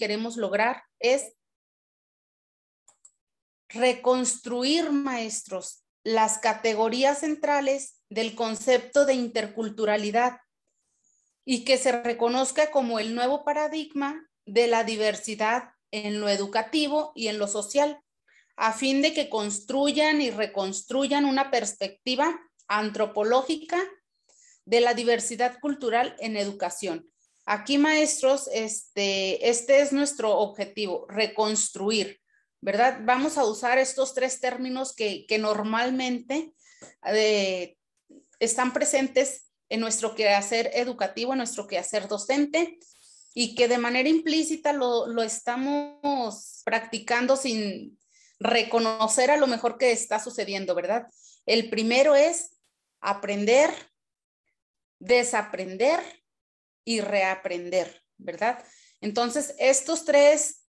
queremos lograr es reconstruir, maestros, las categorías centrales del concepto de interculturalidad y que se reconozca como el nuevo paradigma de la diversidad en lo educativo y en lo social, a fin de que construyan y reconstruyan una perspectiva antropológica de la diversidad cultural en educación. Aquí, maestros, este, este es nuestro objetivo, reconstruir, ¿verdad? Vamos a usar estos tres términos que, normalmente eh, están presentes en nuestro quehacer educativo, en nuestro quehacer docente, y que de manera implícita lo, lo estamos practicando sin reconocer a lo mejor que está sucediendo, ¿verdad? El primero es aprender, desaprender y reaprender, ¿verdad? Entonces, estos tres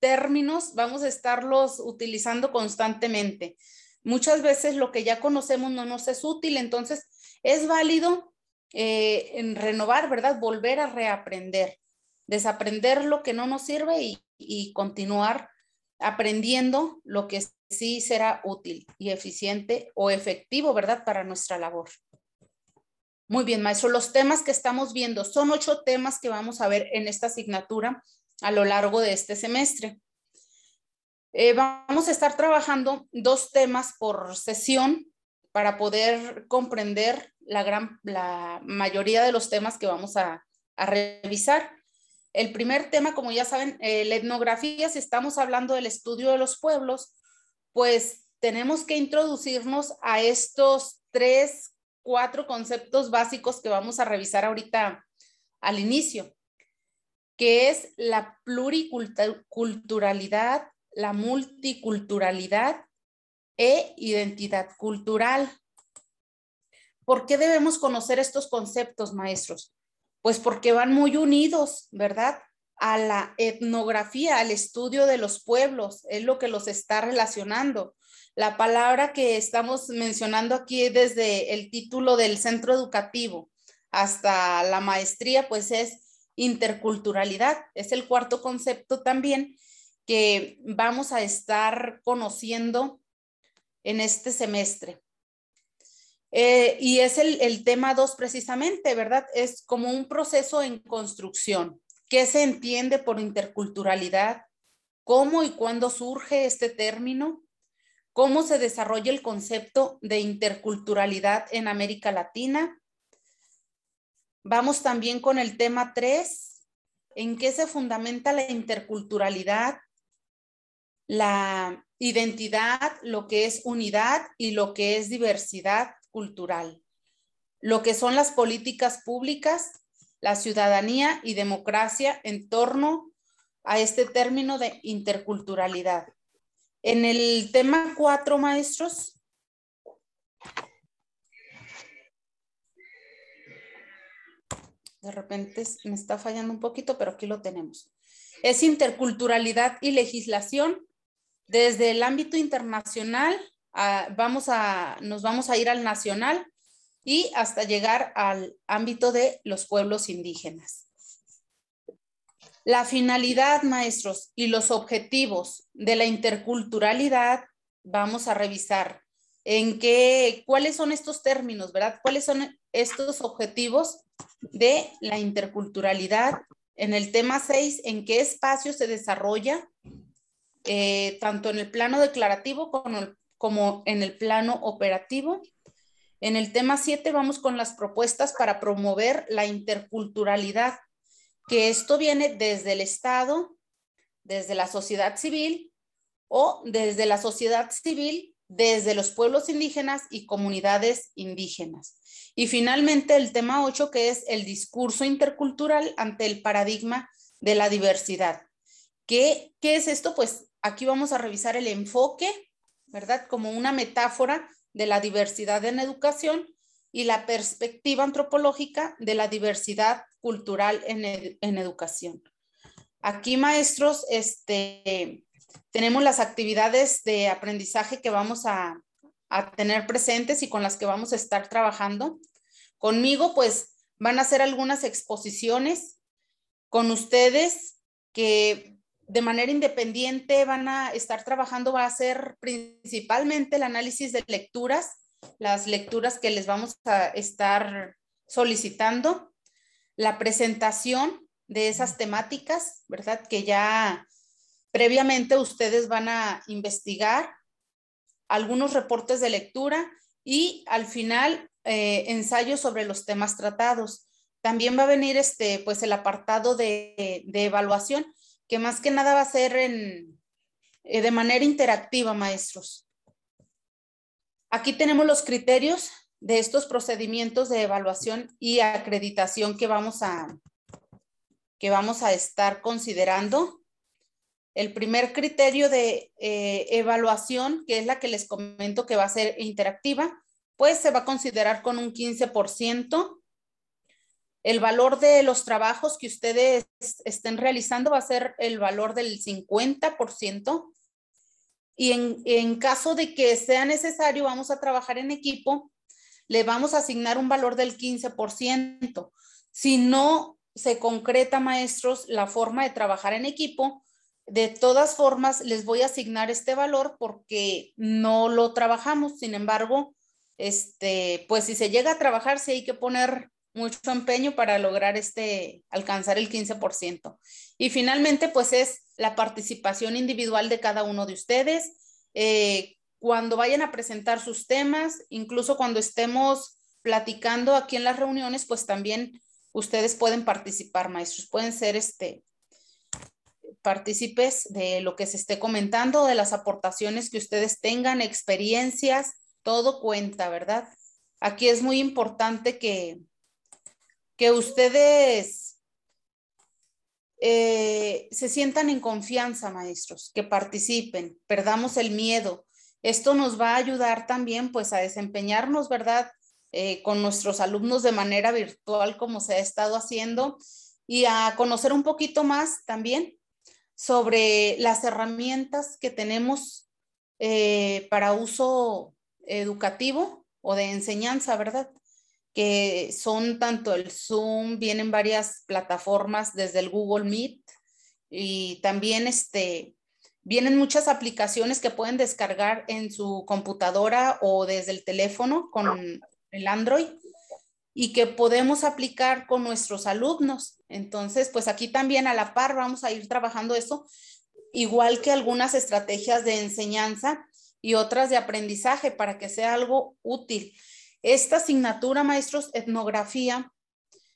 términos vamos a estarlos utilizando constantemente. Muchas veces lo que ya conocemos no nos es útil, entonces es válido eh, en renovar, ¿verdad? Volver a reaprender, desaprender lo que no nos sirve y, y continuar aprendiendo lo que sí será útil y eficiente o efectivo, ¿verdad? Para nuestra labor. Muy bien, maestro. Los temas que estamos viendo son ocho temas que vamos a ver en esta asignatura a lo largo de este semestre. Eh, vamos a estar trabajando dos temas por sesión para poder comprender la, gran, la mayoría de los temas que vamos a, a revisar. El primer tema, como ya saben, eh, la etnografía, si estamos hablando del estudio de los pueblos, pues tenemos que introducirnos a estos tres cuatro conceptos básicos que vamos a revisar ahorita al inicio, que es la pluriculturalidad, la multiculturalidad e identidad cultural. ¿Por qué debemos conocer estos conceptos, maestros? Pues porque van muy unidos, ¿verdad? A la etnografía, al estudio de los pueblos, es lo que los está relacionando. La palabra que estamos mencionando aquí desde el título del centro educativo hasta la maestría, pues es interculturalidad. Es el cuarto concepto también que vamos a estar conociendo en este semestre. Eh, y es el, el tema dos precisamente, ¿verdad? Es como un proceso en construcción. ¿Qué se entiende por interculturalidad? ¿Cómo y cuándo surge este término? Cómo se desarrolla el concepto de interculturalidad en América Latina. Vamos también con el tema 3, en qué se fundamenta la interculturalidad, la identidad, lo que es unidad y lo que es diversidad cultural, lo que son las políticas públicas, la ciudadanía y democracia en torno a este término de interculturalidad. En el tema cuatro, maestros. De repente me está fallando un poquito, pero aquí lo tenemos. Es interculturalidad y legislación. Desde el ámbito internacional, vamos a, nos vamos a ir al nacional y hasta llegar al ámbito de los pueblos indígenas. La finalidad, maestros, y los objetivos de la interculturalidad, vamos a revisar en qué, cuáles son estos términos, ¿verdad? ¿Cuáles son estos objetivos de la interculturalidad? En el tema 6, ¿en qué espacio se desarrolla? Eh, tanto en el plano declarativo como, como en el plano operativo. En el tema 7 vamos con las propuestas para promover la interculturalidad que esto viene desde el Estado, desde la sociedad civil o desde la sociedad civil, desde los pueblos indígenas y comunidades indígenas. Y finalmente el tema 8, que es el discurso intercultural ante el paradigma de la diversidad. ¿Qué, qué es esto? Pues aquí vamos a revisar el enfoque, ¿verdad? Como una metáfora de la diversidad en educación y la perspectiva antropológica de la diversidad cultural en, educación. Aquí, maestros, este, tenemos las actividades de aprendizaje que vamos a, a tener presentes y con las que vamos a estar trabajando. Conmigo, pues, van a ser algunas exposiciones. Con ustedes que de manera independiente van a estar trabajando, va a ser principalmente el análisis de lecturas, las lecturas que les vamos a estar solicitando, la presentación de esas temáticas, ¿verdad? Que ya previamente ustedes van a investigar algunos reportes de lectura y al final eh, ensayos sobre los temas tratados. También va a venir este, pues el apartado de, evaluación, que más que nada va a ser en, eh, de manera interactiva, maestros. Aquí tenemos los criterios de estos procedimientos de evaluación y acreditación que vamos a, que vamos a estar considerando. El primer criterio de eh, evaluación, que es la que les comento que va a ser interactiva, pues se va a considerar con un 15%. El valor de los trabajos que ustedes estén realizando va a ser el valor del 50%. Y en, en caso de que sea necesario, vamos a trabajar en equipo, le vamos a asignar un valor del 15%. Si no se concreta, maestros, la forma de trabajar en equipo, de todas formas les voy a asignar este valor porque no lo trabajamos. Sin embargo, este, pues si se llega a trabajar, sí hay que poner mucho empeño para lograr este, alcanzar el 15%. Y finalmente, pues es la participación individual de cada uno de ustedes. Eh, cuando vayan a presentar sus temas, incluso cuando estemos platicando aquí en las reuniones, pues también ustedes pueden participar, maestros, pueden ser este partícipes de lo que se esté comentando, de las aportaciones que ustedes tengan, experiencias, todo cuenta, ¿verdad? Aquí es muy importante que, que ustedes eh, se sientan en confianza, maestros, que participen, perdamos el miedo. Esto nos va a ayudar también pues a desempeñarnos, ¿verdad? Eh, con nuestros alumnos de manera virtual como se ha estado haciendo y a conocer un poquito más también sobre las herramientas que tenemos eh, para uso educativo o de enseñanza, ¿verdad? Que son tanto el Zoom, vienen varias plataformas desde el Google Meet y también este, vienen muchas aplicaciones que pueden descargar en su computadora o desde el teléfono con el Android y que podemos aplicar con nuestros alumnos. Entonces, pues aquí también a la par vamos a ir trabajando eso, igual que algunas estrategias de enseñanza y otras de aprendizaje para que sea algo útil. Esta asignatura, maestros, etnografía,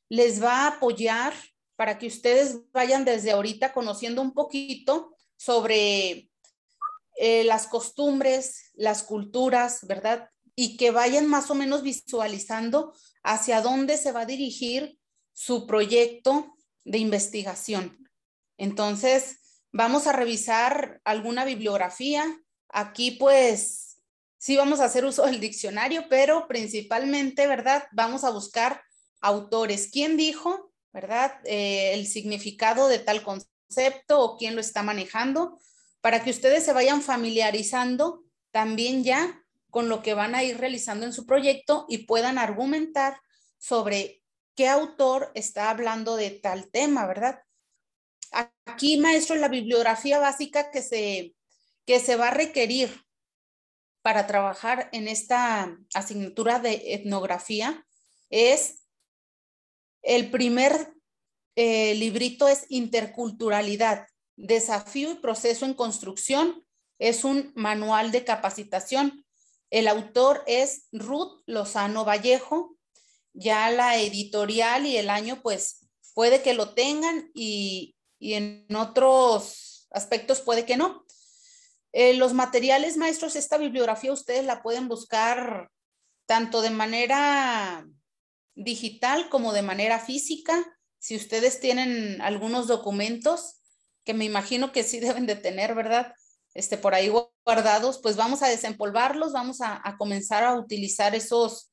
les va a apoyar para que ustedes vayan desde ahorita conociendo un poquito sobre eh, las costumbres, las culturas, ¿verdad? y que vayan más o menos visualizando hacia dónde se va a dirigir su proyecto de investigación. Entonces, vamos a revisar alguna bibliografía. Aquí, pues, sí vamos a hacer uso del diccionario, pero principalmente, ¿verdad? Vamos a buscar autores. ¿Quién dijo, verdad? Eh, el significado de tal concepto o quién lo está manejando, para que ustedes se vayan familiarizando también ya con lo que van a ir realizando en su proyecto y puedan argumentar sobre qué autor está hablando de tal tema, ¿verdad? Aquí, maestro, la bibliografía básica que se, que se va a requerir para trabajar en esta asignatura de etnografía es el primer eh, librito es Interculturalidad, Desafío y Proceso en Construcción. Es un manual de capacitación el autor es Ruth Lozano Vallejo. Ya la editorial y el año, pues puede que lo tengan y, en otros aspectos puede que no. Eh, los materiales maestros, esta bibliografía ustedes la pueden buscar tanto de manera digital como de manera física. Si ustedes tienen algunos documentos, que me imagino que sí deben de tener, ¿verdad? este, por ahí guardados, pues vamos a desempolvarlos, vamos a, comenzar a utilizar esos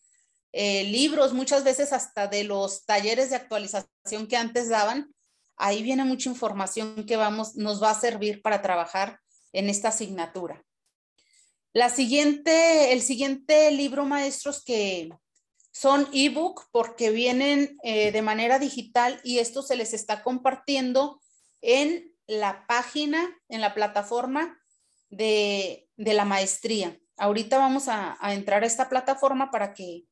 eh, libros, muchas veces hasta de los talleres de actualización que antes daban. Ahí viene mucha información que vamos, nos va a servir para trabajar en esta asignatura. La siguiente, el siguiente libro, maestros, que son ebook porque vienen eh, de manera digital y esto se les está compartiendo en la página, en la plataforma de, la maestría. Ahorita vamos a, entrar a esta plataforma para que,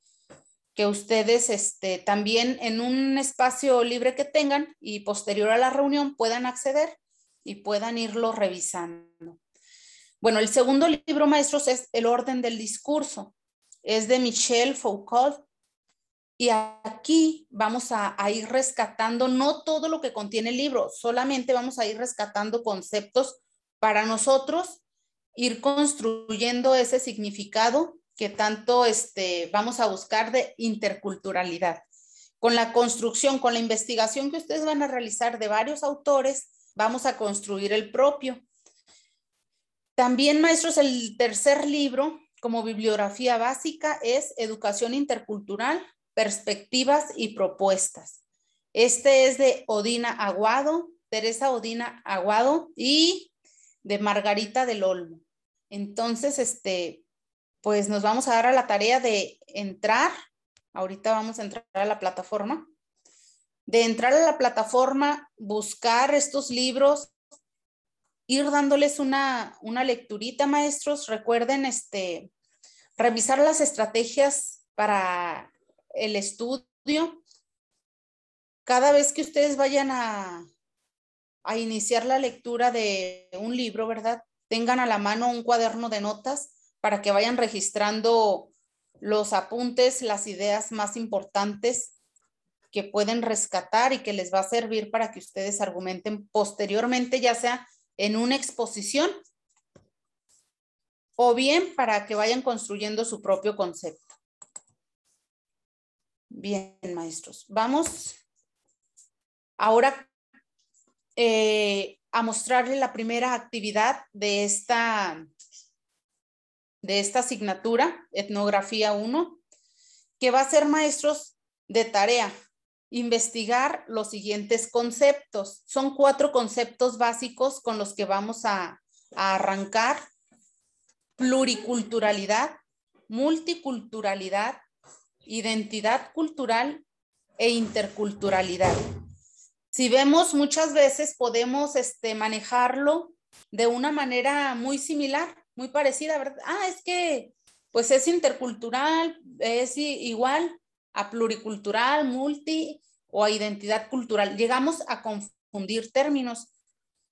que ustedes este, también en un espacio libre que tengan y posterior a la reunión puedan acceder y puedan irlo revisando. Bueno, el segundo libro, maestros, es El orden del discurso. Es de Michel Foucault. Y aquí vamos a, a, ir rescatando no todo lo que contiene el libro, solamente vamos a ir rescatando conceptos para nosotros ir construyendo ese significado que tanto este, vamos a buscar de interculturalidad. Con la construcción, con la investigación que ustedes van a realizar de varios autores, vamos a construir el propio. También, maestros, el tercer libro como bibliografía básica es Educación Intercultural, Perspectivas y Propuestas. Este es de Odina Aguado, Teresa Odina Aguado y de Margarita del Olmo. Entonces, este, pues nos vamos a dar a la tarea de entrar, ahorita vamos a entrar a la plataforma, de entrar a la plataforma, buscar estos libros, ir dándoles una, una lecturita, maestros. Recuerden, este, revisar las estrategias para el estudio. Cada vez que ustedes vayan a, a iniciar la lectura de un libro, ¿verdad? Tengan a la mano un cuaderno de notas para que vayan registrando los apuntes, las ideas más importantes que pueden rescatar y que les va a servir para que ustedes argumenten posteriormente, ya sea en una exposición o bien para que vayan construyendo su propio concepto. Bien, maestros. Vamos ahora eh, a mostrarle la primera actividad de esta, de esta asignatura, Etnografía 1, que va a ser, maestros, de tarea, investigar los siguientes conceptos. Son cuatro conceptos básicos con los que vamos a, arrancar. Pluriculturalidad, multiculturalidad, identidad cultural e interculturalidad. Si vemos muchas veces podemos este, manejarlo de una manera muy similar, muy parecida, ¿verdad? Ah, es que pues es intercultural, es igual a pluricultural, multi o a identidad cultural. Llegamos a confundir términos.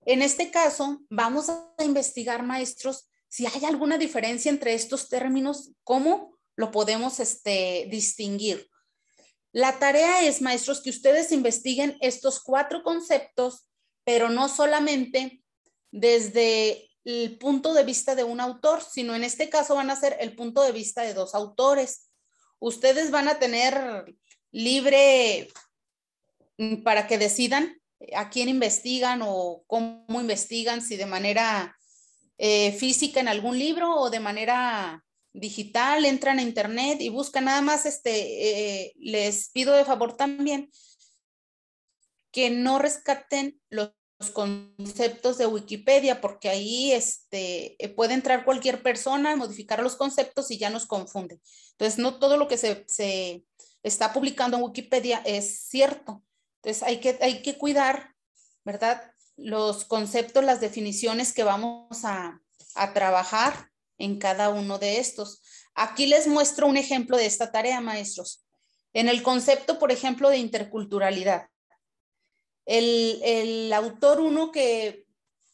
En este caso, vamos a investigar, maestros, si hay alguna diferencia entre estos términos, cómo lo podemos este, distinguir. La tarea es, maestros, que ustedes investiguen estos cuatro conceptos, pero no solamente desde el punto de vista de un autor, sino en este caso van a ser el punto de vista de dos autores. Ustedes van a tener libre para que decidan a quién investigan o cómo investigan, si de manera eh, física en algún libro o de manera digital, entran a internet y buscan nada más, este, eh, les pido de favor también que no rescaten los conceptos de Wikipedia, porque ahí este, eh, puede entrar cualquier persona, modificar los conceptos y ya nos confunde. Entonces, no todo lo que se, se está publicando en Wikipedia es cierto. Entonces, hay que, hay que cuidar, ¿verdad? Los conceptos, las definiciones que vamos a, a trabajar en cada uno de estos. Aquí les muestro un ejemplo de esta tarea, maestros. En el concepto, por ejemplo, de interculturalidad. El, autor uno que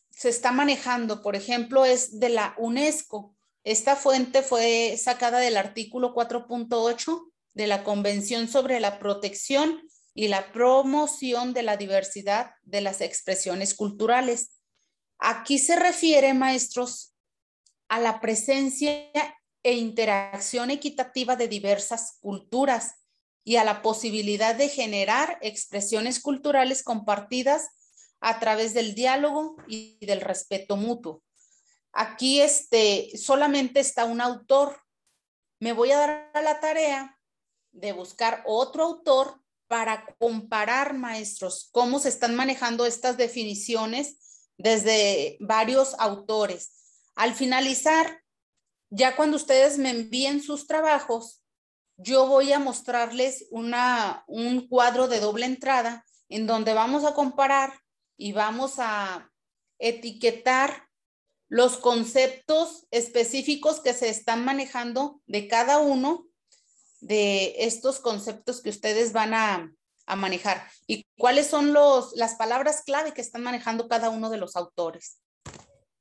se está manejando, por ejemplo, es de la UNESCO. Esta fuente fue sacada del artículo 4.8 de la Convención sobre la Protección y la Promoción de la Diversidad de las Expresiones Culturales. Aquí se refiere, maestros, a la presencia e interacción equitativa de diversas culturas y a la posibilidad de generar expresiones culturales compartidas a través del diálogo y del respeto mutuo. Aquí este, solamente está un autor. Me voy a dar a la tarea de buscar otro autor para comparar, maestros, cómo se están manejando estas definiciones desde varios autores. Al finalizar, ya cuando ustedes me envíen sus trabajos, yo voy a mostrarles una, un cuadro de doble entrada en donde vamos a comparar y vamos a, etiquetar los conceptos específicos que se están manejando de cada uno de estos conceptos que ustedes van a, manejar y cuáles son los, las palabras clave que están manejando cada uno de los autores.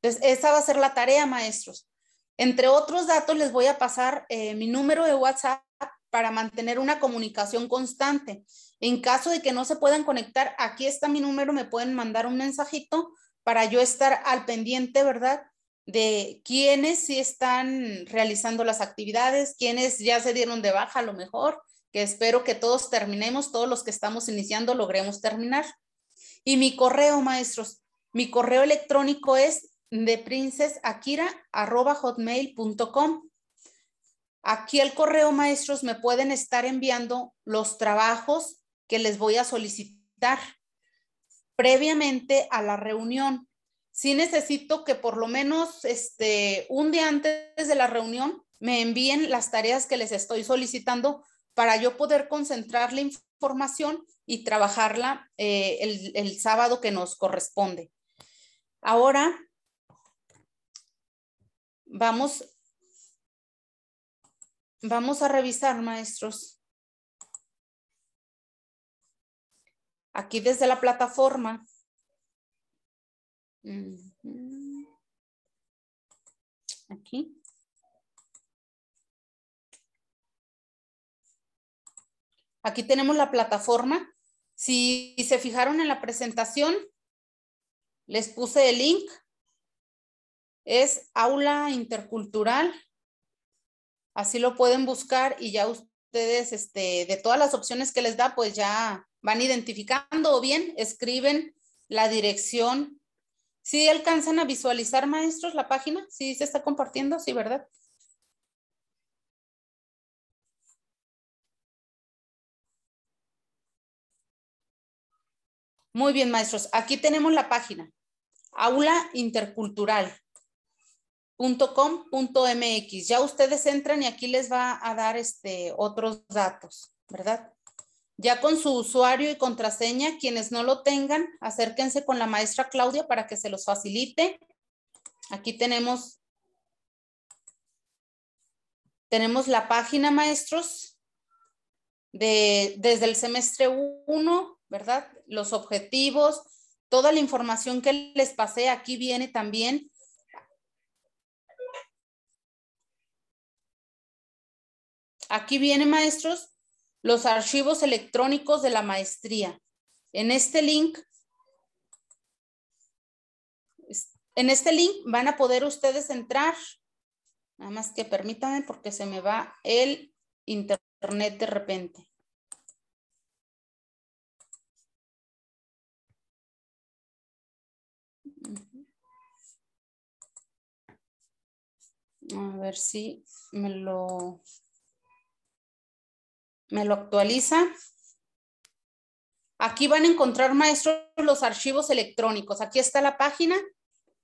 Entonces, esa va a ser la tarea, maestros. Entre otros datos, les voy a pasar eh, mi número de WhatsApp para mantener una comunicación constante. En caso de que no se puedan conectar, aquí está mi número, me pueden mandar un mensajito para yo estar al pendiente, ¿verdad? De quiénes sí están realizando las actividades, quiénes ya se dieron de baja a lo mejor, que espero que todos terminemos, todos los que estamos iniciando logremos terminar. Y mi correo, maestros, mi correo electrónico es de princesakira.hotmail.com. Aquí el correo, maestros, me pueden estar enviando los trabajos que les voy a solicitar previamente a la reunión. Sí necesito que por lo menos este, un día antes de la reunión me envíen las tareas que les estoy solicitando para yo poder concentrar la información y trabajarla eh, el, el sábado que nos corresponde. Ahora vamos, vamos a revisar, maestros. aquí desde la plataforma. Aquí. Aquí tenemos la plataforma. Si se fijaron en la presentación, les puse el link. Es aula intercultural. Así lo pueden buscar y ya ustedes, este, de todas las opciones que les da, pues ya van identificando o bien escriben la dirección. ¿Sí alcanzan a visualizar, maestros, la página? ¿Sí se está compartiendo? Sí, ¿verdad? Muy bien, maestros. Aquí tenemos la página. Aula Ya ustedes entran y aquí les va a dar este, otros datos, ¿verdad? Ya con su usuario y contraseña, quienes no lo tengan, acérquense con la maestra Claudia para que se los facilite. Aquí tenemos, tenemos la página, maestros, de, desde el semestre 1, ¿verdad? Los objetivos, toda la información que les pasé aquí viene también. Aquí viene, maestros, los archivos electrónicos de la maestría. En este link, en este link van a poder ustedes entrar. Nada más que permítanme porque se me va el internet de repente. A ver si me lo me lo actualiza. Aquí van a encontrar, maestros, los archivos electrónicos. Aquí está la página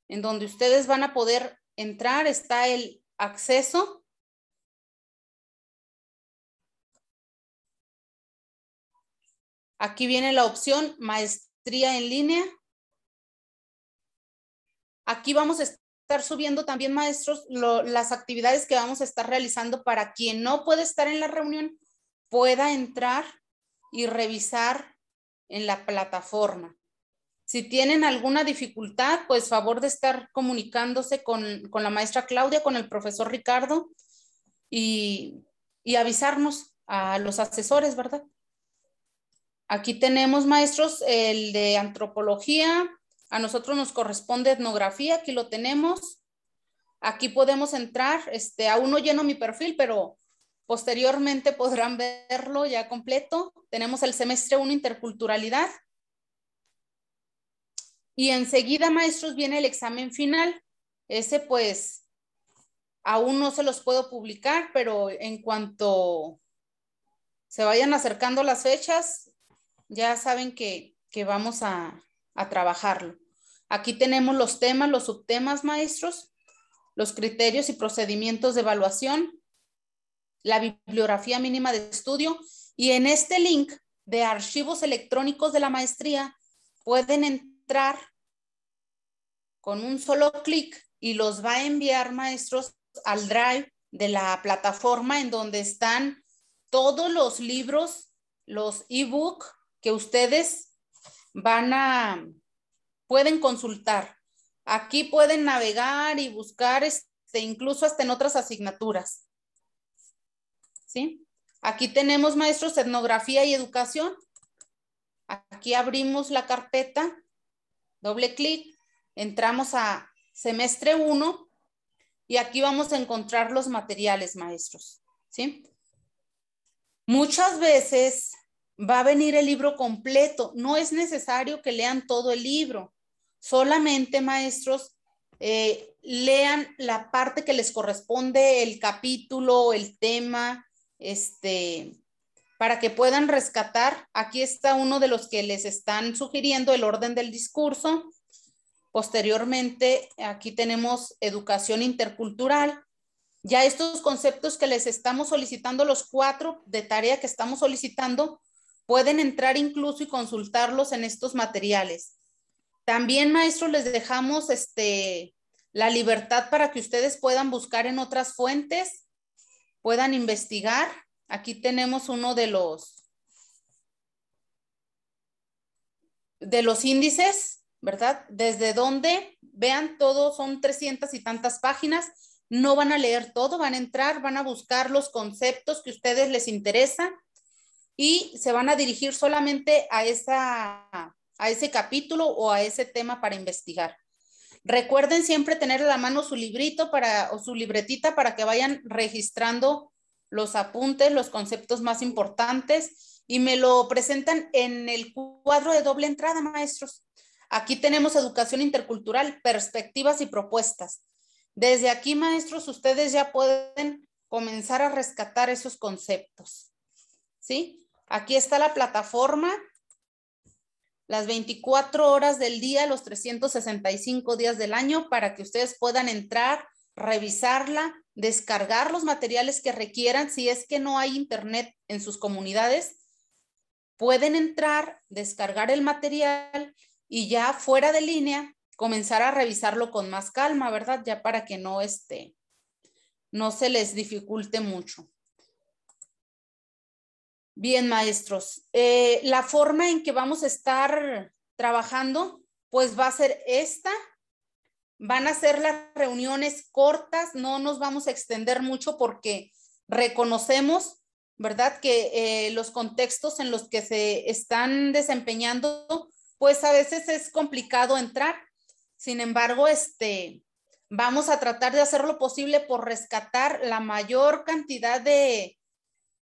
en donde ustedes van a poder entrar. Está el acceso. Aquí viene la opción maestría en línea. Aquí vamos a estar subiendo también, maestros, las actividades que vamos a estar realizando para quien no puede estar en la reunión pueda entrar y revisar en la plataforma. Si tienen alguna dificultad, pues favor de estar comunicándose con, la maestra Claudia, con el profesor Ricardo y, y avisarnos a los asesores, ¿verdad? Aquí tenemos maestros el de antropología, a nosotros nos corresponde etnografía, aquí lo tenemos. Aquí podemos entrar, este, aún no lleno mi perfil, pero Posteriormente podrán verlo ya completo. Tenemos el semestre 1 interculturalidad. Y enseguida, maestros, viene el examen final. Ese pues aún no se los puedo publicar, pero en cuanto se vayan acercando las fechas, ya saben que, vamos a, a trabajarlo. Aquí tenemos los temas, los subtemas, maestros, los criterios y procedimientos de evaluación, la bibliografía mínima de estudio y en este link de archivos electrónicos de la maestría pueden entrar con un solo clic y los va a enviar, maestros, al drive de la plataforma en donde están todos los libros, los ebook que ustedes van a, pueden consultar. Aquí pueden navegar y buscar, este, incluso hasta en otras asignaturas. ¿Sí? Aquí tenemos maestros etnografía y educación. Aquí abrimos la carpeta, doble clic, entramos a semestre 1 y aquí vamos a encontrar los materiales maestros. ¿Sí? Muchas veces va a venir el libro completo. No es necesario que lean todo el libro. Solamente, maestros, eh, lean la parte que les corresponde, el capítulo, el tema, este, para que puedan rescatar. Aquí está uno de los que les están sugiriendo el orden del discurso. Posteriormente, aquí tenemos educación intercultural. Ya estos conceptos que les estamos solicitando, los cuatro de tarea que estamos solicitando, pueden entrar incluso y consultarlos en estos materiales. También, maestros, les dejamos este, la libertad para que ustedes puedan buscar en otras fuentes, puedan investigar. Aquí tenemos uno de los de los índices, ¿verdad? Desde donde vean todo, son 300 y tantas páginas. No van a leer todo, van a entrar, van a buscar los conceptos que a ustedes les interesan y se van a dirigir solamente a esa a ese capítulo o a ese tema para investigar. Recuerden siempre tener a la mano su librito para, o su libretita para que vayan registrando los apuntes, los conceptos más importantes y me lo presentan en el cuadro de doble entrada, maestros. Aquí tenemos educación intercultural, perspectivas y propuestas. Desde aquí, maestros, ustedes ya pueden comenzar a rescatar esos conceptos. ¿Sí? Aquí está la plataforma las 24 horas del día, los 365 días del año, para que ustedes puedan entrar, revisarla, descargar los materiales que requieran. Si es que no hay internet en sus comunidades, pueden entrar, descargar el material y ya fuera de línea comenzar a revisarlo con más calma, ¿verdad? Ya para que no esté, no se les dificulte mucho. Bien, maestros. Eh, la forma en que vamos a estar trabajando, pues va a ser esta. Van a ser las reuniones cortas, no nos vamos a extender mucho porque reconocemos, ¿verdad? Que eh, los contextos en los que se están desempeñando, pues a veces es complicado entrar. Sin embargo, este, vamos a tratar de hacer lo posible por rescatar la mayor cantidad de,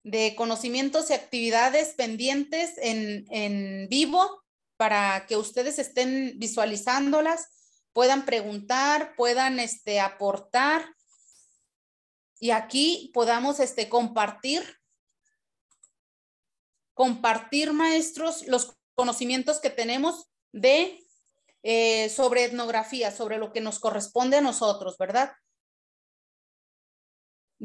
de conocimientos y actividades pendientes en, vivo para que ustedes estén visualizándolas, puedan preguntar, puedan este, aportar y aquí podamos este, compartir, compartir maestros los conocimientos que tenemos de eh, sobre etnografía, sobre lo que nos corresponde a nosotros, ¿verdad?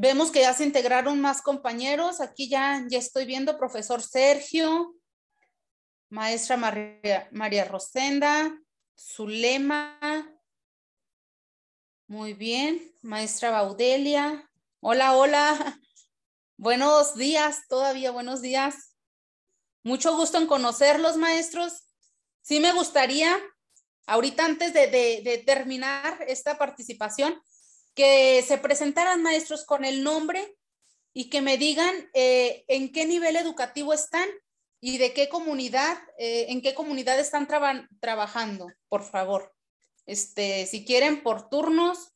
Vemos que ya se integraron más compañeros. Aquí ya, ya estoy viendo profesor Sergio, maestra María, María Rosenda, Zulema. Muy bien, maestra Baudelia. Hola, hola. Buenos días, todavía buenos días. Mucho gusto en conocerlos, maestros. Sí me gustaría, ahorita antes de, de terminar esta participación, que se presentaran maestros con el nombre y que me digan eh, en qué nivel educativo están y de qué comunidad, eh, en qué comunidad están trabajando, por favor. Este, si quieren por turnos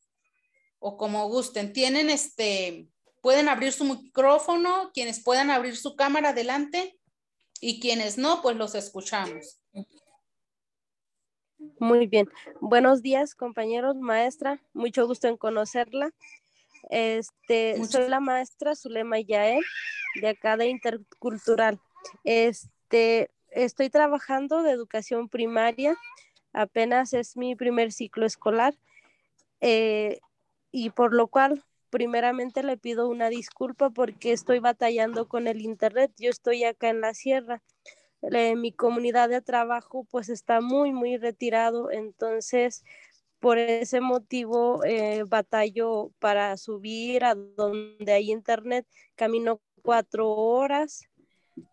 o como gusten, tienen este, pueden abrir su micrófono, quienes puedan abrir su cámara adelante y quienes no, pues los escuchamos. Muy bien. Buenos días, compañeros, maestra. Mucho gusto en conocerla. Este, soy la maestra Zulema Yael, de acá de Intercultural. Este, estoy trabajando de educación primaria. Apenas es mi primer ciclo escolar. Eh, y por lo cual, primeramente le pido una disculpa porque estoy batallando con el internet. Yo estoy acá en la sierra mi comunidad de trabajo pues está muy, muy retirado, entonces por ese motivo eh, batallo para subir a donde hay internet, camino cuatro horas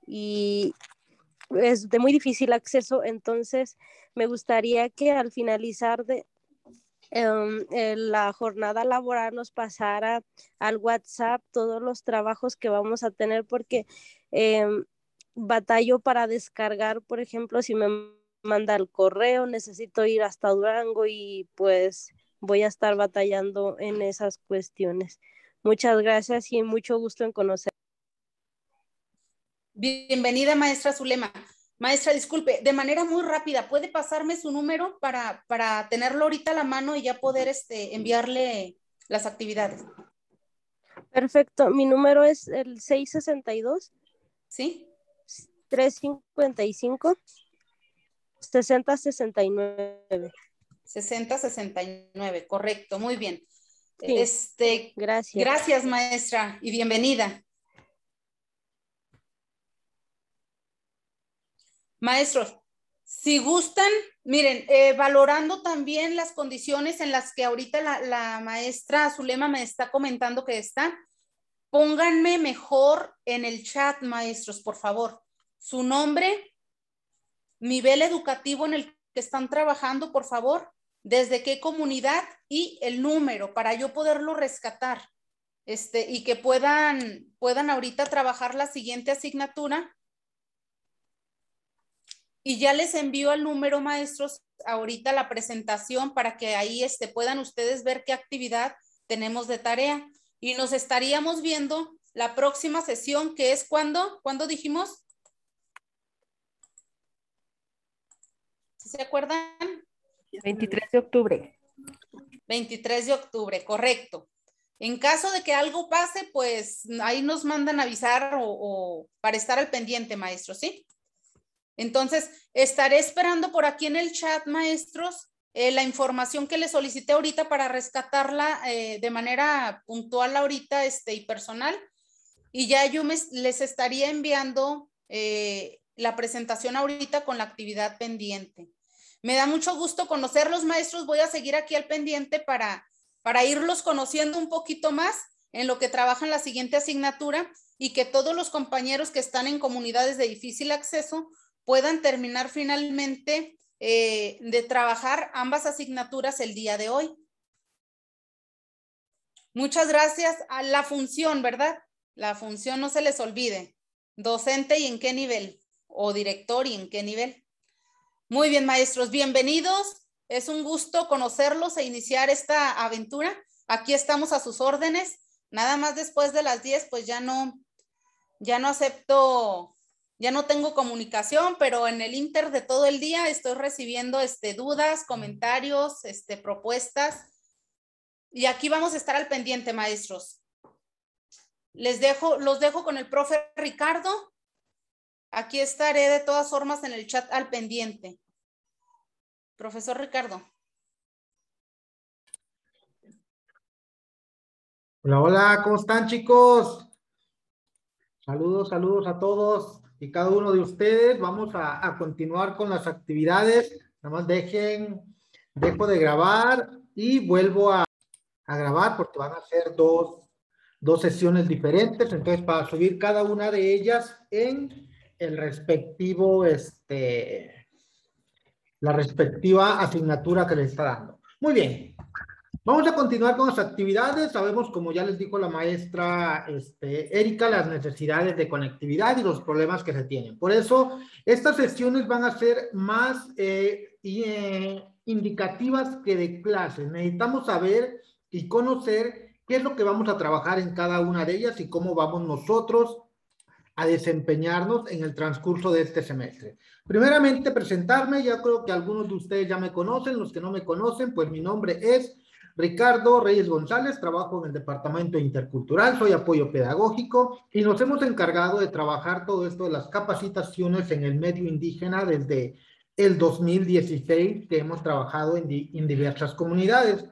y es de muy difícil acceso, entonces me gustaría que al finalizar de em, la jornada laboral nos pasara al WhatsApp todos los trabajos que vamos a tener porque em, batallo para descargar, por ejemplo, si me manda el correo, necesito ir hasta Durango y pues voy a estar batallando en esas cuestiones. Muchas gracias y mucho gusto en conocer. Bienvenida, maestra Zulema. Maestra, disculpe, de manera muy rápida, ¿puede pasarme su número para, para tenerlo ahorita a la mano y ya poder este, enviarle las actividades? Perfecto, mi número es el 662. ¿Sí? 355 6069. 6069, correcto, muy bien. Este, gracias. Gracias, maestra, y bienvenida. Maestros, si gustan, miren, eh, valorando también las condiciones en las que ahorita la, la maestra Zulema me está comentando que está, pónganme mejor en el chat, maestros, por favor, su nombre, nivel educativo en el que están trabajando, por favor, desde qué comunidad y el número para yo poderlo rescatar. Este, y que puedan, puedan ahorita trabajar la siguiente asignatura. Y ya les envío al número, maestros, ahorita la presentación para que ahí este, puedan ustedes ver qué actividad tenemos de tarea. Y nos estaríamos viendo la próxima sesión, que es cuando, ¿cuándo dijimos? ¿Se acuerdan? 23 de octubre. 23 de octubre, correcto. En caso de que algo pase, pues ahí nos mandan avisar o, para estar al pendiente, maestros, ¿sí? Entonces, estaré esperando por aquí en el chat, maestros, eh, la información que les solicité ahorita para rescatarla eh, de manera puntual ahorita este, y personal. Y ya yo les estaría enviando eh, la presentación ahorita con la actividad pendiente. Me da mucho gusto conocerlos, maestros. Voy a seguir aquí al pendiente para, para irlos conociendo un poquito más en lo que trabajan la siguiente asignatura y que todos los compañeros que están en comunidades de difícil acceso puedan terminar finalmente eh, de trabajar ambas asignaturas el día de hoy. Muchas gracias a la función, ¿verdad? La función no se les olvide. Docente y en qué nivel, o director y en qué nivel. Muy bien, maestros, bienvenidos. Es un gusto conocerlos e iniciar esta aventura. Aquí estamos a sus órdenes. Nada más después de las 10, pues ya no, ya no acepto, ya no tengo comunicación, pero en el inter de todo el día estoy recibiendo este, dudas, comentarios, este, propuestas. Y aquí vamos a estar al pendiente, maestros. Les dejo, los dejo con el profe Ricardo Aquí estaré de todas formas en el chat al pendiente. Profesor Ricardo. Hola, hola, ¿cómo están chicos? Saludos, saludos a todos y cada uno de ustedes. Vamos a, continuar con las actividades. Nada más dejen, dejo de grabar y vuelvo a, grabar porque van a ser dos, dos sesiones diferentes. Entonces, para subir cada una de ellas en el respectivo, este, la respectiva asignatura que le está dando. Muy bien. Vamos a continuar con las actividades. Sabemos, como ya les dijo la maestra este, Erika, las necesidades de conectividad y los problemas que se tienen. Por eso, estas sesiones van a ser más eh, eh, indicativas que de clases. Necesitamos saber y conocer qué es lo que vamos a trabajar en cada una de ellas y cómo vamos nosotros a desempeñarnos en el transcurso de este semestre. Primeramente, presentarme, ya creo que algunos de ustedes ya me conocen, los que no me conocen, pues mi nombre es Ricardo Reyes González, trabajo en el Departamento Intercultural, soy apoyo pedagógico y nos hemos encargado de trabajar todo esto de las capacitaciones en el medio indígena desde el 2016 que hemos trabajado en, en diversas comunidades.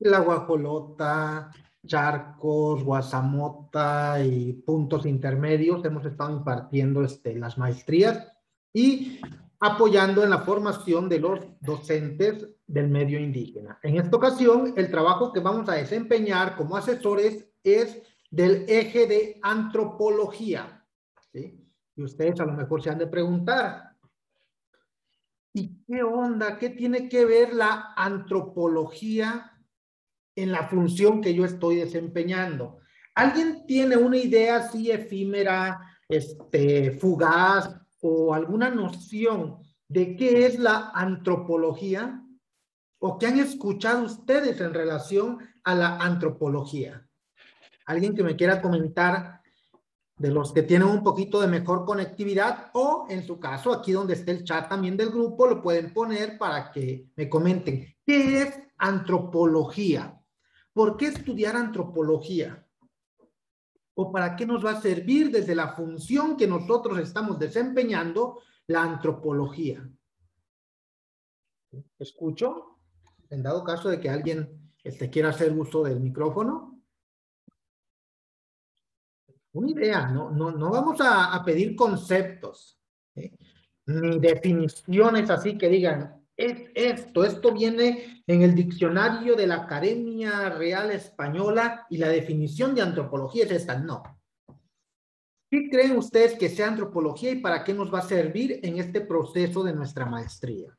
La Guajolota, Charcos, Guasamota y puntos intermedios hemos estado impartiendo este, las maestrías y apoyando en la formación de los docentes del medio indígena. En esta ocasión, el trabajo que vamos a desempeñar como asesores es del eje de antropología. ¿sí? Y ustedes a lo mejor se han de preguntar, ¿y qué onda? ¿Qué tiene que ver la antropología en la función que yo estoy desempeñando? ¿Alguien tiene una idea así efímera, este, fugaz o alguna noción de qué es la antropología? ¿O qué han escuchado ustedes en relación a la antropología? ¿Alguien que me quiera comentar de los que tienen un poquito de mejor conectividad o en su caso, aquí donde está el chat también del grupo, lo pueden poner para que me comenten. ¿Qué es antropología? ¿Por qué estudiar antropología? ¿O para qué nos va a servir desde la función que nosotros estamos desempeñando la antropología? ¿Escucho? En dado caso de que alguien este, quiera hacer uso del micrófono una idea, no, no, no vamos a, pedir conceptos, ni definiciones así que digan, es esto, esto viene en el diccionario de la Academia Real Española y la definición de antropología es esta, no. ¿Qué creen ustedes que sea antropología y para qué nos va a servir en este proceso de nuestra maestría?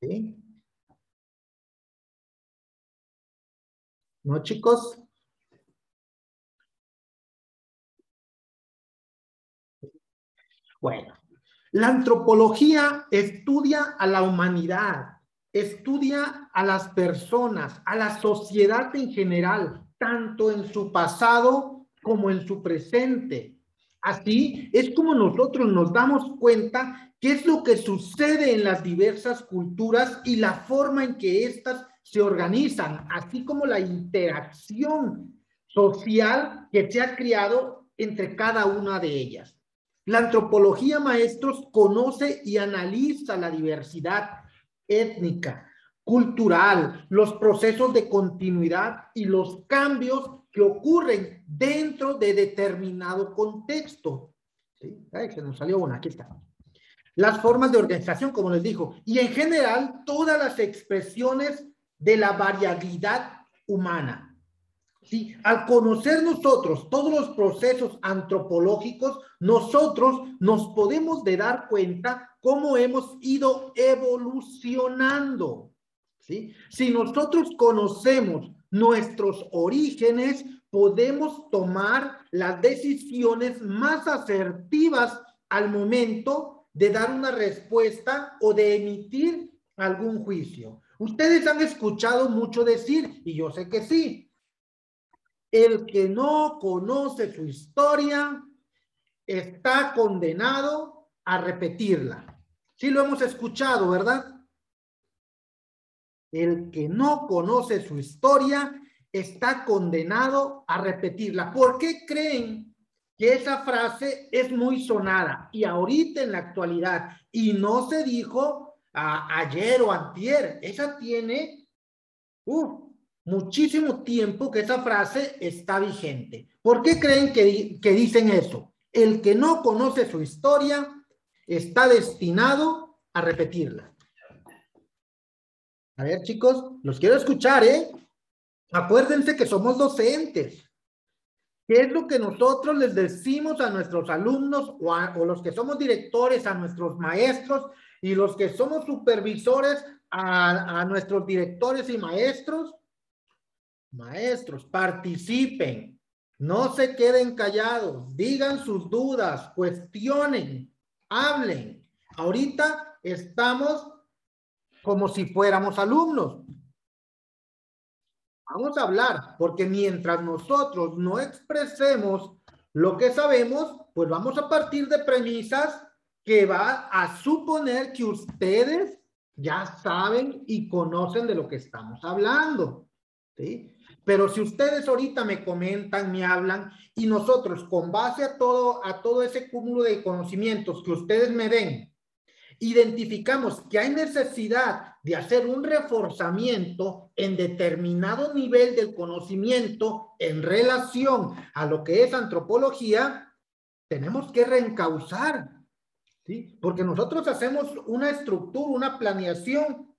¿Sí? ¿No, chicos? Bueno, la antropología estudia a la humanidad, estudia a las personas, a la sociedad en general, tanto en su pasado como en su presente. Así es como nosotros nos damos cuenta qué es lo que sucede en las diversas culturas y la forma en que éstas se organizan, así como la interacción social que se ha creado entre cada una de ellas. La antropología, maestros, conoce y analiza la diversidad étnica, cultural, los procesos de continuidad y los cambios que ocurren dentro de determinado contexto. ¿Sí? se nos salió una, aquí está. Las formas de organización, como les dijo, y en general todas las expresiones de la variabilidad humana. ¿Sí? Al conocer nosotros todos los procesos antropológicos, nosotros nos podemos de dar cuenta cómo hemos ido evolucionando. ¿sí? Si nosotros conocemos nuestros orígenes, podemos tomar las decisiones más asertivas al momento de dar una respuesta o de emitir algún juicio. Ustedes han escuchado mucho decir, y yo sé que sí, el que no conoce su historia está condenado a repetirla. Sí lo hemos escuchado, ¿verdad? El que no conoce su historia está condenado a repetirla. ¿Por qué creen que esa frase es muy sonada y ahorita en la actualidad y no se dijo ayer o antier. Esa tiene muchísimo tiempo que esa frase está vigente. ¿Por qué creen que, que dicen eso? El que no conoce su historia está destinado a repetirla. A ver, chicos, los quiero escuchar, ¿eh? Acuérdense que somos docentes. ¿Qué es lo que nosotros les decimos a nuestros alumnos o, o los que somos directores, a nuestros maestros? Y los que somos supervisores a, nuestros directores y maestros, maestros, participen, no se queden callados, digan sus dudas, cuestionen, hablen. Ahorita estamos como si fuéramos alumnos. Vamos a hablar, porque mientras nosotros no expresemos lo que sabemos, pues vamos a partir de premisas que va a suponer que ustedes ya saben y conocen de lo que estamos hablando. ¿sí? Pero si ustedes ahorita me comentan, me hablan y nosotros con base a todo, a todo ese cúmulo de conocimientos que ustedes me den, identificamos que hay necesidad de hacer un reforzamiento en determinado nivel del conocimiento en relación a lo que es antropología, tenemos que reencauzar ¿sí? Porque nosotros hacemos una estructura, una planeación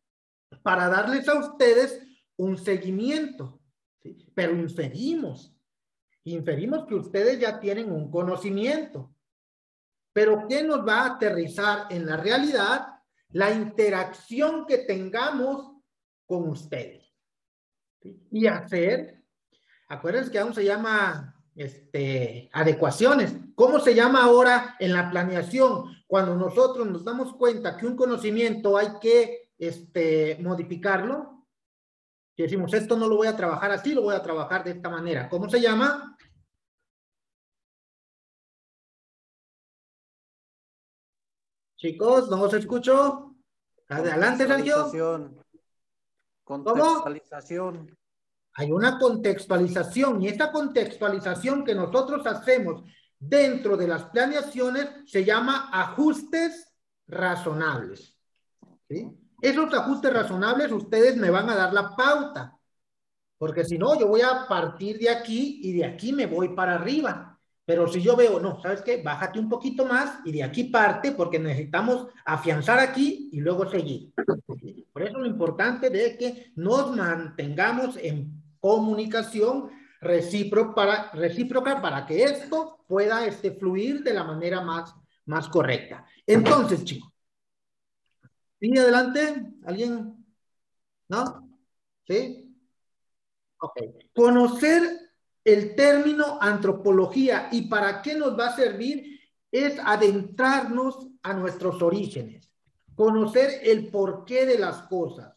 para darles a ustedes un seguimiento, ¿sí? Pero inferimos, inferimos que ustedes ya tienen un conocimiento. Pero ¿qué nos va a aterrizar en la realidad? La interacción que tengamos con ustedes. Y hacer, acuérdense que aún se llama este, adecuaciones. ¿Cómo se llama ahora en la planeación? Cuando nosotros nos damos cuenta que un conocimiento hay que este, modificarlo, decimos, esto no lo voy a trabajar así, lo voy a trabajar de esta manera. ¿Cómo se llama? Chicos, no os escucho. Adelante, Sergio. Contextualización. Hay una contextualización y esta contextualización que nosotros hacemos dentro de las planeaciones se llama ajustes razonables. Esos ajustes razonables ustedes me van a dar la pauta, porque si no, yo voy a partir de aquí y de aquí me voy para arriba. Pero si yo veo, no, ¿sabes qué? Bájate un poquito más y de aquí parte porque necesitamos afianzar aquí y luego seguir. Por eso lo importante de que nos mantengamos en comunicación recíproca para, que esto pueda este, fluir de la manera más, más correcta. Entonces, chicos, ¿sigue adelante? ¿Alguien? ¿No? ¿Sí? Ok. Conocer el término antropología y para qué nos va a servir es adentrarnos a nuestros orígenes, conocer el porqué de las cosas.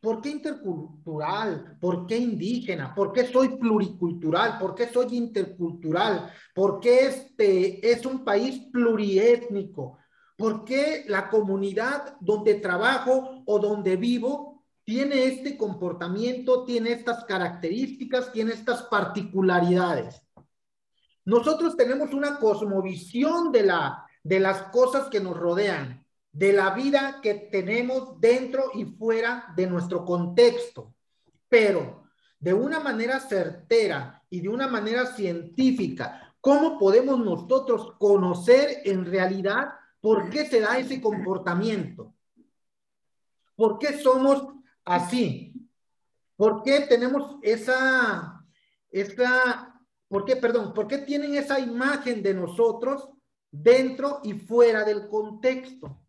¿Por qué intercultural? ¿Por qué indígena? ¿Por qué soy pluricultural? ¿Por qué soy intercultural? ¿Por qué este es un país pluriétnico? ¿Por qué la comunidad donde trabajo o donde vivo tiene este comportamiento, tiene estas características, tiene estas particularidades. Nosotros tenemos una cosmovisión de, la, de las cosas que nos rodean, de la vida que tenemos dentro y fuera de nuestro contexto, pero de una manera certera y de una manera científica, ¿cómo podemos nosotros conocer en realidad por qué se da ese comportamiento? ¿Por qué somos así. ¿Por qué tenemos esa, por qué, perdón, por qué tienen esa imagen de nosotros dentro y fuera del contexto?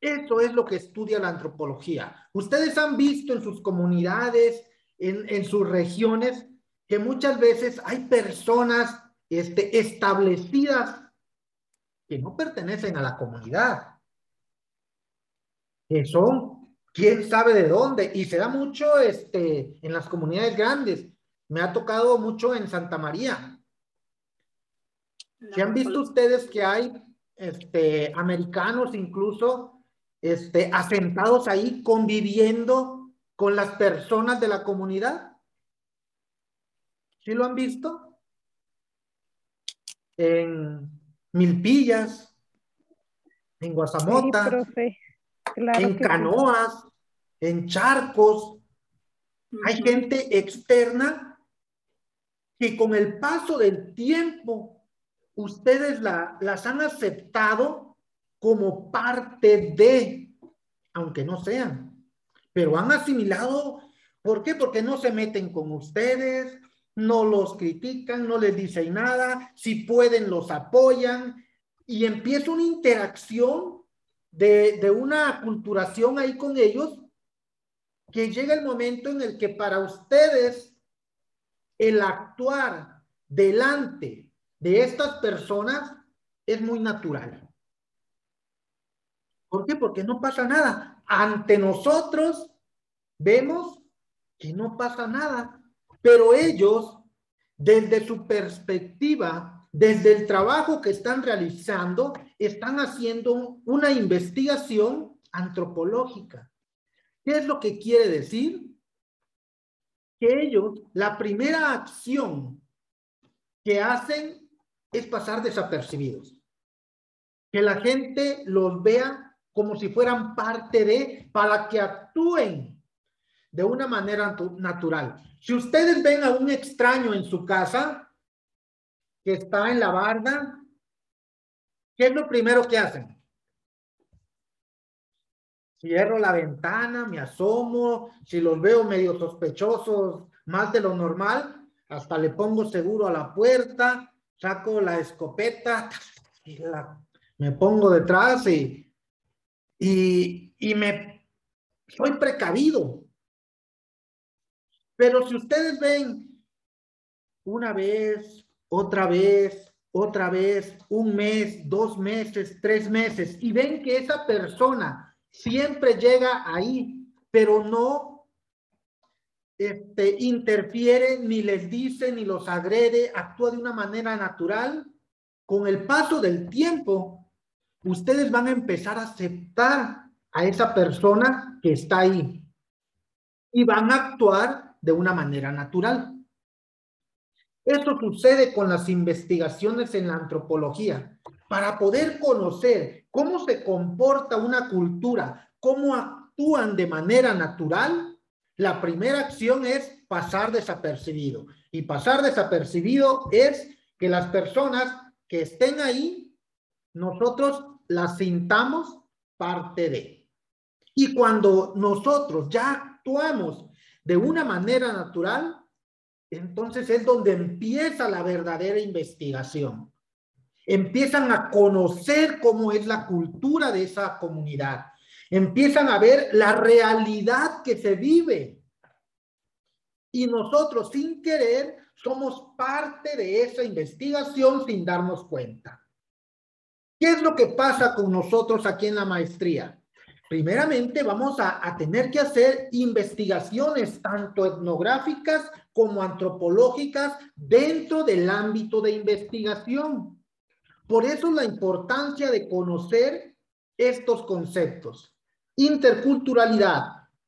Eso es lo que estudia la antropología. Ustedes han visto en sus comunidades, en, en sus regiones, que muchas veces hay personas este, establecidas que no pertenecen a la comunidad que son quién sabe de dónde, y se da mucho este, en las comunidades grandes. Me ha tocado mucho en Santa María. ¿Se han visto ustedes que hay este, americanos incluso este, asentados ahí conviviendo con las personas de la comunidad? ¿Sí lo han visto? En Milpillas, en Guasamota en canoas, en charcos. Hay gente externa que con el paso del tiempo ustedes la, las han aceptado como parte de, aunque no sean, pero han asimilado. ¿Por qué? Porque no se meten con ustedes, no los critican, no les dicen nada, si pueden los apoyan y empieza una interacción de, una culturación ahí con ellos, que llega el momento en el que para ustedes el actuar delante de estas personas es muy natural. ¿Por qué? Porque no pasa nada. Ante nosotros vemos que no pasa nada, pero ellos, desde su perspectiva, desde el trabajo que están realizando, están haciendo una investigación antropológica. ¿Qué es lo que quiere decir? Que ellos, la primera acción que hacen es pasar desapercibidos. Que la gente los vea como si fueran parte de, para que actúen de una manera natural. Si ustedes ven a un extraño en su casa, que está en la barda, ¿Qué es lo primero que hacen? Cierro la ventana, me asomo, si los veo medio sospechosos, más de lo normal, hasta le pongo seguro a la puerta, saco la escopeta y me pongo detrás y, y, y me soy precavido. Pero si ustedes ven una vez, otra vez, otra vez, un mes, dos meses, tres meses, y ven que esa persona siempre llega ahí, pero no este, interfiere, ni les dice, ni los agrede, actúa de una manera natural, con el paso del tiempo, ustedes van a empezar a aceptar a esa persona que está ahí. Y van a actuar de una manera natural. Esto sucede con las investigaciones en la antropología. Para poder conocer cómo se comporta una cultura, cómo actúan de manera natural, la primera acción es pasar desapercibido. Y pasar desapercibido es que las personas que estén ahí, nosotros las sintamos parte de. Y cuando nosotros ya actuamos de una manera natural, entonces es donde empieza la verdadera investigación. Empiezan a conocer cómo es la cultura de esa comunidad. Empiezan a ver la realidad que se vive. Y nosotros, sin querer, somos parte de esa investigación sin darnos cuenta. ¿Qué es lo que pasa con nosotros aquí en la maestría? Primeramente, vamos a, a tener que hacer investigaciones tanto etnográficas como antropológicas dentro del ámbito de investigación. Por eso la importancia de conocer estos conceptos. Interculturalidad,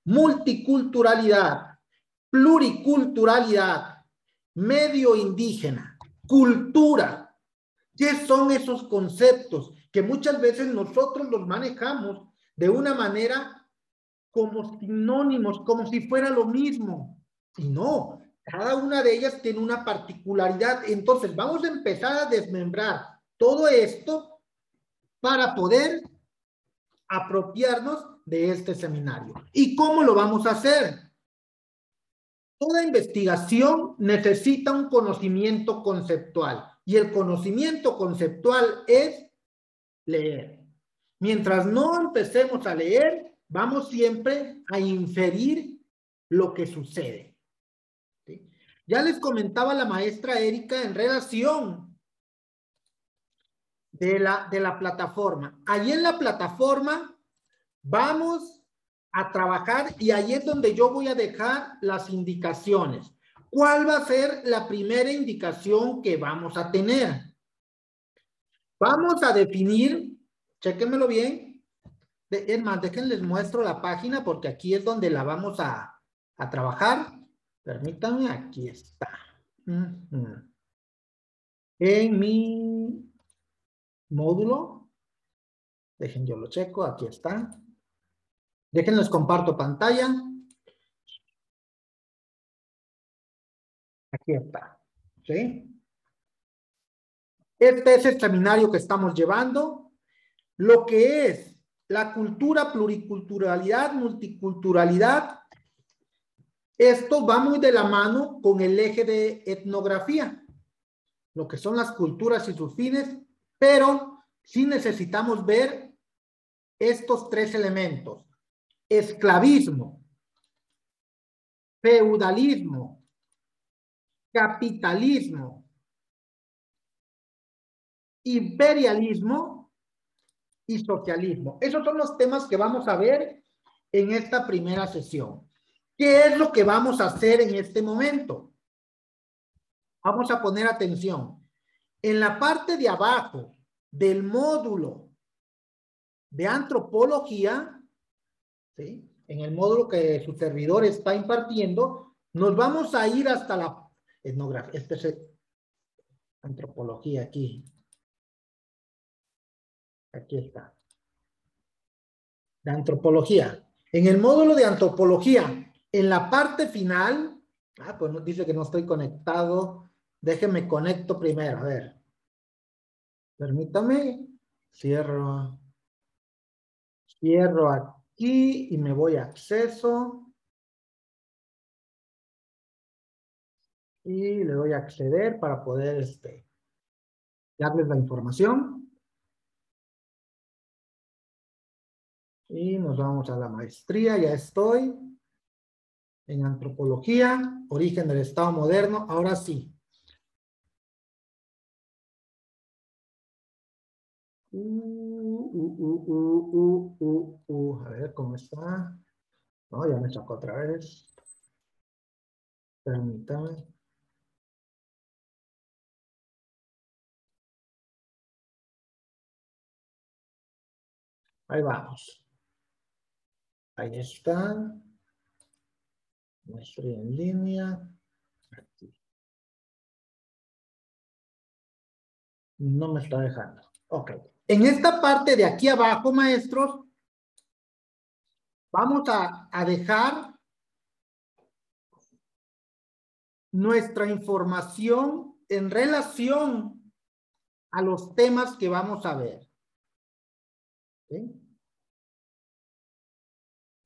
multiculturalidad, pluriculturalidad, medio indígena, cultura. ¿Qué son esos conceptos que muchas veces nosotros los manejamos de una manera como sinónimos, como si fuera lo mismo? Y no, cada una de ellas tiene una particularidad. Entonces, vamos a empezar a desmembrar todo esto para poder apropiarnos de este seminario. ¿Y cómo lo vamos a hacer? Toda investigación necesita un conocimiento conceptual y el conocimiento conceptual es leer. Mientras no empecemos a leer, vamos siempre a inferir lo que sucede. Ya les comentaba la maestra Erika en relación de la, de la plataforma. Allí en la plataforma vamos a trabajar y ahí es donde yo voy a dejar las indicaciones. ¿Cuál va a ser la primera indicación que vamos a tener? Vamos a definir, chequenmelo bien. Es más, déjenles muestro la página porque aquí es donde la vamos a, a trabajar. Permítanme, aquí está. En mi módulo, dejen yo lo checo, aquí está. Déjenles comparto pantalla. Aquí está. ¿Sí? Este es el seminario que estamos llevando. Lo que es la cultura, pluriculturalidad, multiculturalidad esto va muy de la mano con el eje de etnografía, lo que son las culturas y sus fines, pero sí necesitamos ver estos tres elementos. Esclavismo, feudalismo, capitalismo, imperialismo y socialismo. Esos son los temas que vamos a ver en esta primera sesión. ¿Qué es lo que vamos a hacer en este momento? Vamos a poner atención. En la parte de abajo del módulo de antropología, ¿sí? en el módulo que su servidor está impartiendo, nos vamos a ir hasta la etnografía. Este es antropología aquí. Aquí está. De antropología. En el módulo de antropología, en la parte final, ah, pues nos dice que no estoy conectado. Déjenme conecto primero, a ver. Permítame. Cierro. Cierro aquí y me voy a acceso. Y le doy a acceder para poder este, darles la información. Y nos vamos a la maestría, ya estoy. En antropología, origen del Estado moderno. Ahora sí, Uh, uh, uh, a ver cómo está. No, ya me sacó otra vez. Permítame. Ahí vamos. Ahí está. Estoy en línea. No me está dejando. Ok. En esta parte de aquí abajo, maestros, vamos a, dejar nuestra información en relación a los temas que vamos a ver.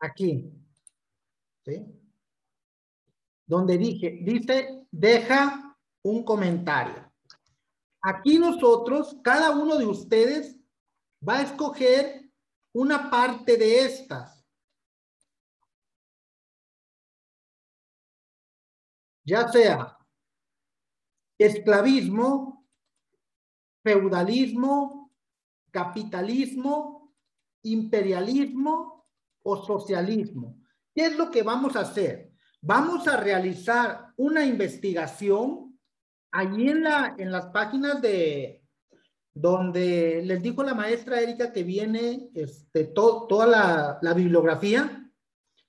Aquí. ¿Sí? Donde dije, dice, deja un comentario. Aquí nosotros, cada uno de ustedes va a escoger una parte de estas. Ya sea esclavismo, feudalismo, capitalismo, imperialismo o socialismo. ¿Qué es lo que vamos a hacer? Vamos a realizar una investigación allí en, la, en las páginas de donde les dijo la maestra Erika que viene este, toda la, la bibliografía,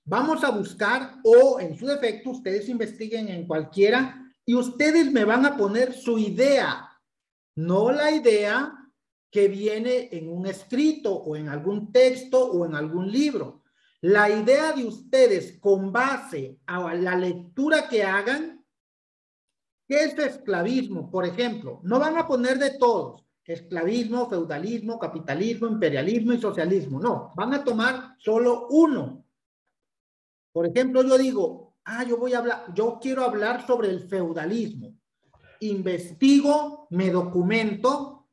vamos a buscar o en su defecto ustedes investiguen en cualquiera y ustedes me van a poner su idea, no la idea que viene en un escrito o en algún texto o en algún libro. La idea de ustedes con base a la lectura que hagan ¿Qué es esclavismo? Por ejemplo, no van a poner de todos, esclavismo, feudalismo, capitalismo, imperialismo y socialismo. No, van a tomar solo uno. Por ejemplo, yo digo, ah, yo voy a hablar, yo quiero hablar sobre el feudalismo. Investigo, me documento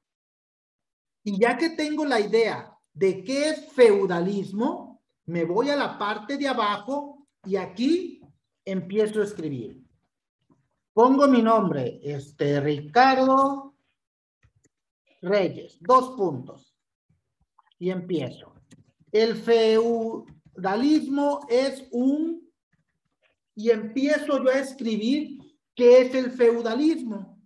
y ya que tengo la idea de qué es feudalismo, me voy a la parte de abajo y aquí empiezo a escribir. Pongo mi nombre, este, Ricardo Reyes, dos puntos. Y empiezo. El feudalismo es un, y empiezo yo a escribir qué es el feudalismo.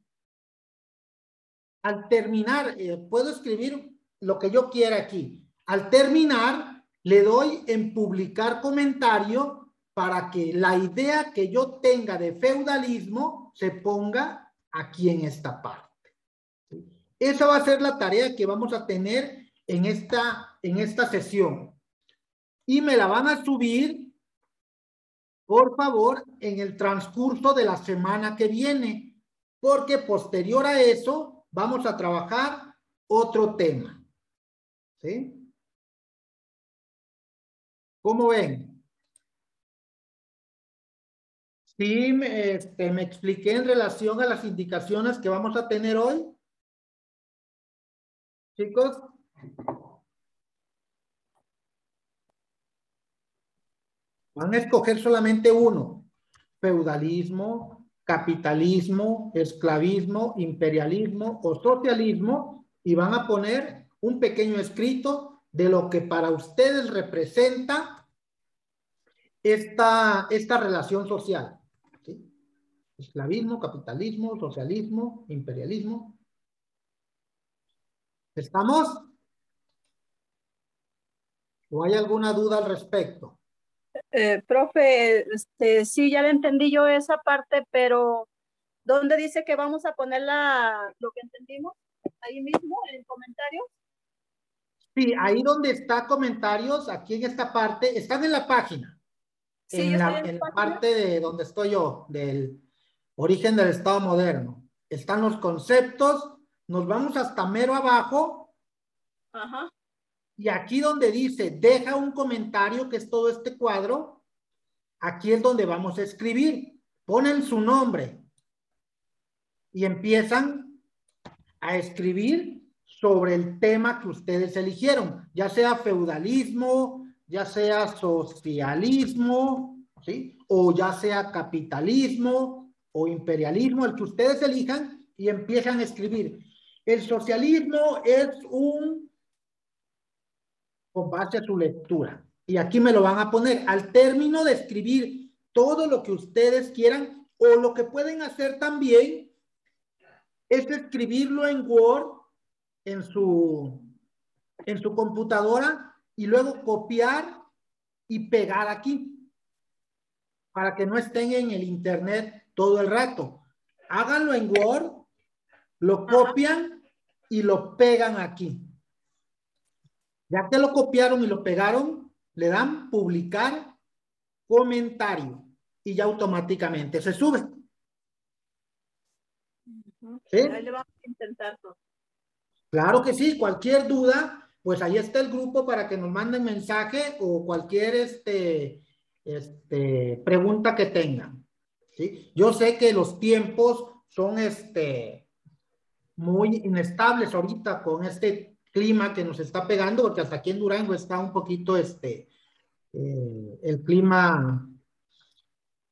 Al terminar, eh, puedo escribir lo que yo quiera aquí. Al terminar, le doy en publicar comentario para que la idea que yo tenga de feudalismo se ponga aquí en esta parte. Esa va a ser la tarea que vamos a tener en esta, en esta sesión. Y me la van a subir, por favor, en el transcurso de la semana que viene, porque posterior a eso vamos a trabajar otro tema. ¿Sí? ¿Cómo ven? Sí, me, este, me expliqué en relación a las indicaciones que vamos a tener hoy. Chicos. Van a escoger solamente uno. Feudalismo, capitalismo, esclavismo, imperialismo o socialismo y van a poner un pequeño escrito de lo que para ustedes representa esta, esta relación social. Esclavismo, capitalismo, socialismo, imperialismo. ¿Estamos? ¿O hay alguna duda al respecto? Eh, profe, este, sí, ya le entendí yo esa parte, pero ¿dónde dice que vamos a poner la, lo que entendimos? Ahí mismo, en comentarios. Sí, ahí donde está comentarios, aquí en esta parte, están en la página. Sí, en, la, en la parte de donde estoy yo, del, origen del Estado moderno. Están los conceptos, nos vamos hasta mero abajo Ajá. Y aquí donde dice, deja un comentario, que es todo este cuadro, aquí es donde vamos a escribir. Ponen su nombre y empiezan a escribir sobre el tema que ustedes eligieron, ya sea feudalismo, ya sea socialismo, ¿sí? O ya sea capitalismo o imperialismo, el que ustedes elijan y empiezan a escribir. El socialismo es un, con base a su lectura. Y aquí me lo van a poner. Al término de escribir todo lo que ustedes quieran o lo que pueden hacer también es escribirlo en Word, en su, en su computadora y luego copiar y pegar aquí para que no estén en el internet todo el rato. Háganlo en Word, lo copian y lo pegan aquí. Ya que lo copiaron y lo pegaron, le dan publicar comentario y ya automáticamente se sube. ¿Sí? Ahí le vamos a intentar. Claro que sí, cualquier duda, pues ahí está el grupo para que nos manden mensaje o cualquier este, este, pregunta que tengan. ¿sí? Yo sé que los tiempos son este, muy inestables ahorita con este clima que nos está pegando, porque hasta aquí en Durango está un poquito este, eh, el clima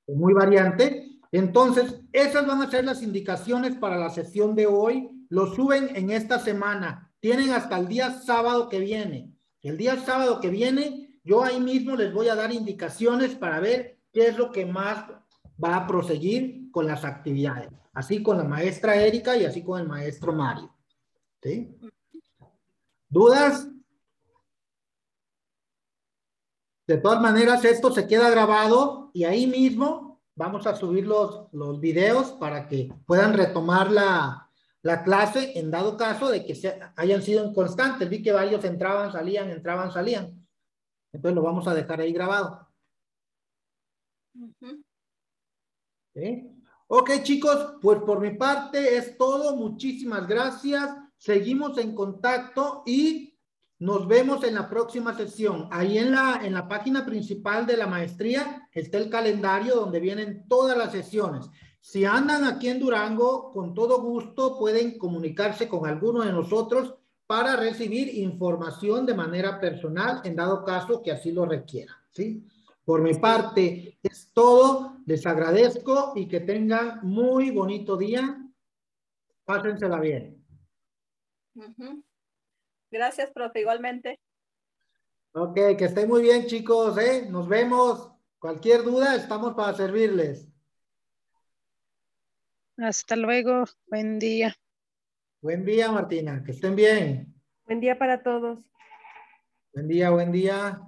muy variante. Entonces, esas van a ser las indicaciones para la sesión de hoy. Lo suben en esta semana. Tienen hasta el día sábado que viene. El día sábado que viene, yo ahí mismo les voy a dar indicaciones para ver qué es lo que más va a proseguir con las actividades. Así con la maestra Erika y así con el maestro Mario. ¿Sí? ¿Dudas? De todas maneras, esto se queda grabado y ahí mismo vamos a subir los, los videos para que puedan retomar la, la clase en dado caso de que se, hayan sido inconstantes. Vi que varios entraban, salían, entraban, salían. Entonces lo vamos a dejar ahí grabado. ¿Sí? Ok, chicos, pues por mi parte es todo. Muchísimas gracias. Seguimos en contacto y nos vemos en la próxima sesión. Ahí en la, en la página principal de la maestría está el calendario donde vienen todas las sesiones. Si andan aquí en Durango, con todo gusto pueden comunicarse con alguno de nosotros para recibir información de manera personal, en dado caso que así lo requiera. ¿sí? Por mi parte es todo. Les agradezco y que tengan muy bonito día. Pásensela bien. Gracias, profe, igualmente. Ok, que estén muy bien, chicos. ¿eh? Nos vemos. Cualquier duda, estamos para servirles. Hasta luego. Buen día. Buen día, Martina. Que estén bien. Buen día para todos. Buen día, buen día.